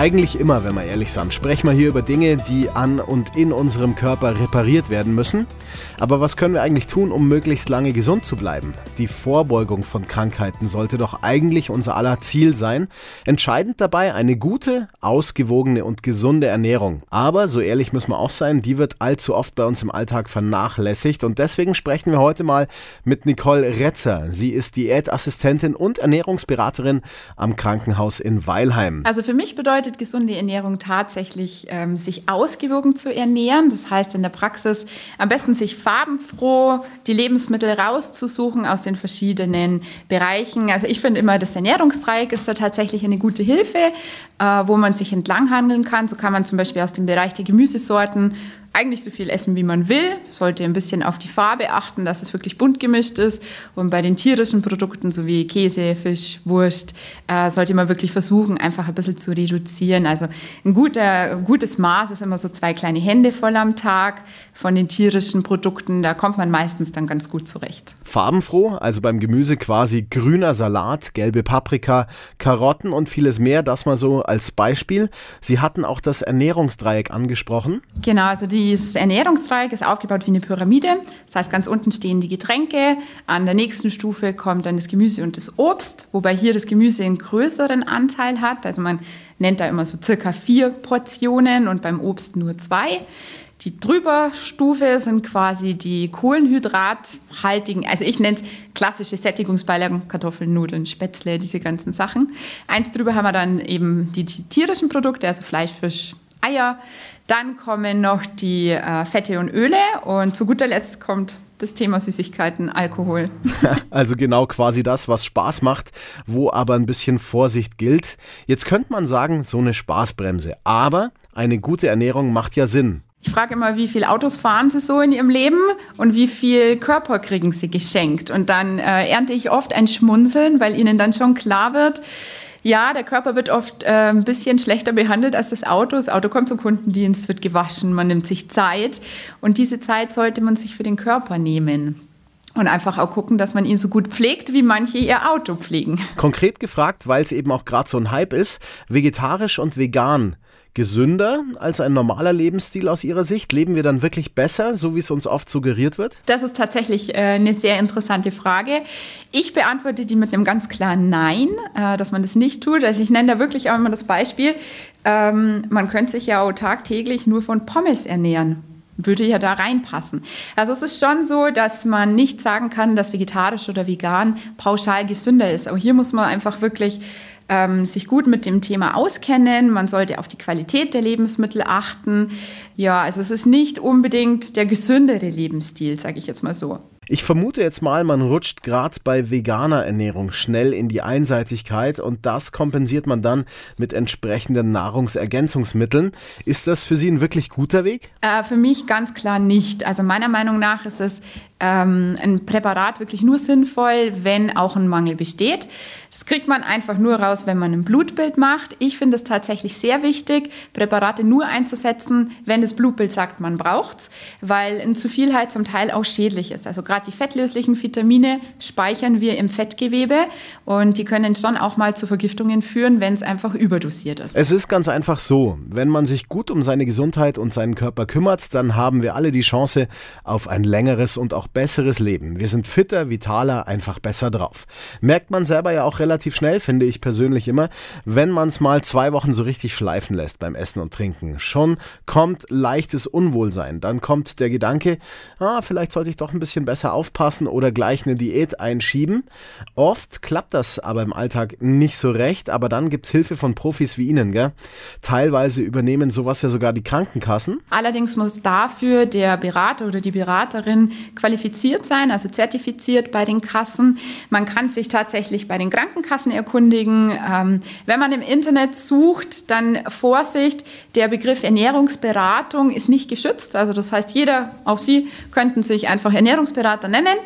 eigentlich immer, wenn wir ehrlich sind, sprechen wir hier über Dinge, die an und in unserem Körper repariert werden müssen. Aber was können wir eigentlich tun, um möglichst lange gesund zu bleiben? Die Vorbeugung von Krankheiten sollte doch eigentlich unser aller Ziel sein. Entscheidend dabei eine gute, ausgewogene und gesunde Ernährung. Aber, so ehrlich müssen wir auch sein, die wird allzu oft bei uns im Alltag vernachlässigt. Und deswegen sprechen wir heute mal mit Nicole Retzer. Sie ist Diätassistentin und Ernährungsberaterin am Krankenhaus in Weilheim. Also für mich bedeutet bedeutet gesunde Ernährung tatsächlich, ähm, sich ausgewogen zu ernähren. Das heißt in der Praxis am besten sich farbenfroh die Lebensmittel rauszusuchen aus den verschiedenen Bereichen. Also ich finde immer, das Ernährungsdreieck ist da tatsächlich eine gute Hilfe, äh, wo man sich entlanghandeln kann. So kann man zum Beispiel aus dem Bereich der Gemüsesorten eigentlich so viel essen, wie man will, sollte ein bisschen auf die Farbe achten, dass es wirklich bunt gemischt ist. Und bei den tierischen Produkten, so wie Käse, Fisch, Wurst, äh, sollte man wirklich versuchen, einfach ein bisschen zu reduzieren. Also ein, guter, ein gutes Maß ist immer so zwei kleine Hände voll am Tag von den tierischen Produkten. Da kommt man meistens dann ganz gut zurecht. Farbenfroh, also beim Gemüse quasi grüner Salat, gelbe Paprika, Karotten und vieles mehr. Das mal so als Beispiel. Sie hatten auch das Ernährungsdreieck angesprochen. Genau, also die dieses Ernährungsdreieck ist aufgebaut wie eine Pyramide. Das heißt, ganz unten stehen die Getränke, an der nächsten Stufe kommt dann das Gemüse und das Obst, wobei hier das Gemüse einen größeren Anteil hat. Also man nennt da immer so circa vier Portionen und beim Obst nur zwei. Die Drüberstufe sind quasi die kohlenhydrathaltigen, also ich nenne es klassische Sättigungsbeilagen, Kartoffeln, Nudeln, Spätzle, diese ganzen Sachen. Eins drüber haben wir dann eben die tierischen Produkte, also Fleisch, Fisch, Eier. Dann kommen noch die äh, Fette und Öle und zu guter Letzt kommt das Thema Süßigkeiten, Alkohol. Also genau quasi das, was Spaß macht, wo aber ein bisschen Vorsicht gilt. Jetzt könnte man sagen, so eine Spaßbremse. Aber eine gute Ernährung macht ja Sinn. Ich frage immer, wie viele Autos fahren Sie so in Ihrem Leben und wie viel Körper kriegen Sie geschenkt? Und dann äh, ernte ich oft ein Schmunzeln, weil Ihnen dann schon klar wird, ja, der Körper wird oft äh, ein bisschen schlechter behandelt als das Auto. Das Auto kommt zum Kundendienst, wird gewaschen, man nimmt sich Zeit. Und diese Zeit sollte man sich für den Körper nehmen. Und einfach auch gucken, dass man ihn so gut pflegt, wie manche ihr Auto pflegen. Konkret gefragt, weil es eben auch gerade so ein Hype ist, vegetarisch und vegan gesünder als ein normaler Lebensstil aus Ihrer Sicht? Leben wir dann wirklich besser, so wie es uns oft suggeriert wird? Das ist tatsächlich äh, eine sehr interessante Frage. Ich beantworte die mit einem ganz klaren Nein, äh, dass man das nicht tut. Also ich nenne da wirklich auch immer das Beispiel, ähm, man könnte sich ja auch tagtäglich nur von Pommes ernähren würde ja da reinpassen. Also es ist schon so, dass man nicht sagen kann, dass vegetarisch oder vegan pauschal gesünder ist. Aber hier muss man einfach wirklich ähm, sich gut mit dem Thema auskennen. Man sollte auf die Qualität der Lebensmittel achten. Ja, also es ist nicht unbedingt der gesündere Lebensstil, sage ich jetzt mal so. Ich vermute jetzt mal, man rutscht gerade bei veganer Ernährung schnell in die Einseitigkeit und das kompensiert man dann mit entsprechenden Nahrungsergänzungsmitteln. Ist das für Sie ein wirklich guter Weg? Äh, für mich ganz klar nicht. Also meiner Meinung nach ist es ähm, ein Präparat wirklich nur sinnvoll, wenn auch ein Mangel besteht. Das kriegt man einfach nur raus, wenn man ein Blutbild macht. Ich finde es tatsächlich sehr wichtig, Präparate nur einzusetzen, wenn das Blutbild sagt, man braucht es, weil ein zu viel halt zum Teil auch schädlich ist. Also gerade die fettlöslichen Vitamine speichern wir im Fettgewebe und die können schon auch mal zu Vergiftungen führen, wenn es einfach überdosiert ist. Es ist ganz einfach so, wenn man sich gut um seine Gesundheit und seinen Körper kümmert, dann haben wir alle die Chance auf ein längeres und auch besseres Leben. Wir sind fitter, vitaler, einfach besser drauf. Merkt man selber ja auch relativ relativ schnell, finde ich persönlich immer, wenn man es mal zwei Wochen so richtig schleifen lässt beim Essen und Trinken. Schon kommt leichtes Unwohlsein. Dann kommt der Gedanke, ah, vielleicht sollte ich doch ein bisschen besser aufpassen oder gleich eine Diät einschieben. Oft klappt das aber im Alltag nicht so recht, aber dann gibt es Hilfe von Profis wie Ihnen. Gell? Teilweise übernehmen sowas ja sogar die Krankenkassen. Allerdings muss dafür der Berater oder die Beraterin qualifiziert sein, also zertifiziert bei den Kassen. Man kann sich tatsächlich bei den Krankenkassen erkundigen. Ähm, wenn man im Internet sucht, dann Vorsicht, der Begriff Ernährungsberatung ist nicht geschützt. Also das heißt, jeder, auch Sie, könnten sich einfach Ernährungsberater nennen.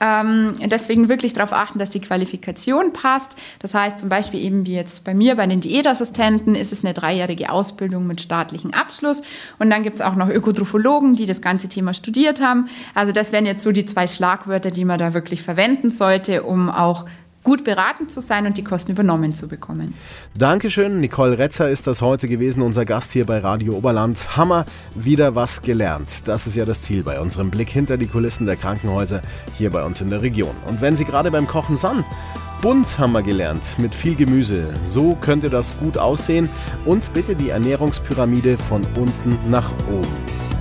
Ähm, deswegen wirklich darauf achten, dass die Qualifikation passt. Das heißt zum Beispiel eben wie jetzt bei mir bei den Diätassistenten ist es eine dreijährige Ausbildung mit staatlichem Abschluss. Und dann gibt es auch noch Ökotrophologen, die das ganze Thema studiert haben. Also das wären jetzt so die zwei Schlagwörter, die man da wirklich verwenden sollte, um auch gut beraten zu sein und die Kosten übernommen zu bekommen. Dankeschön. Nicole Retzer ist das heute gewesen, unser Gast hier bei Radio Oberland. Hammer, wieder was gelernt. Das ist ja das Ziel bei unserem Blick hinter die Kulissen der Krankenhäuser hier bei uns in der Region. Und wenn Sie gerade beim Kochen sind, bunt haben wir gelernt, mit viel Gemüse. So könnte das gut aussehen. Und bitte die Ernährungspyramide von unten nach oben.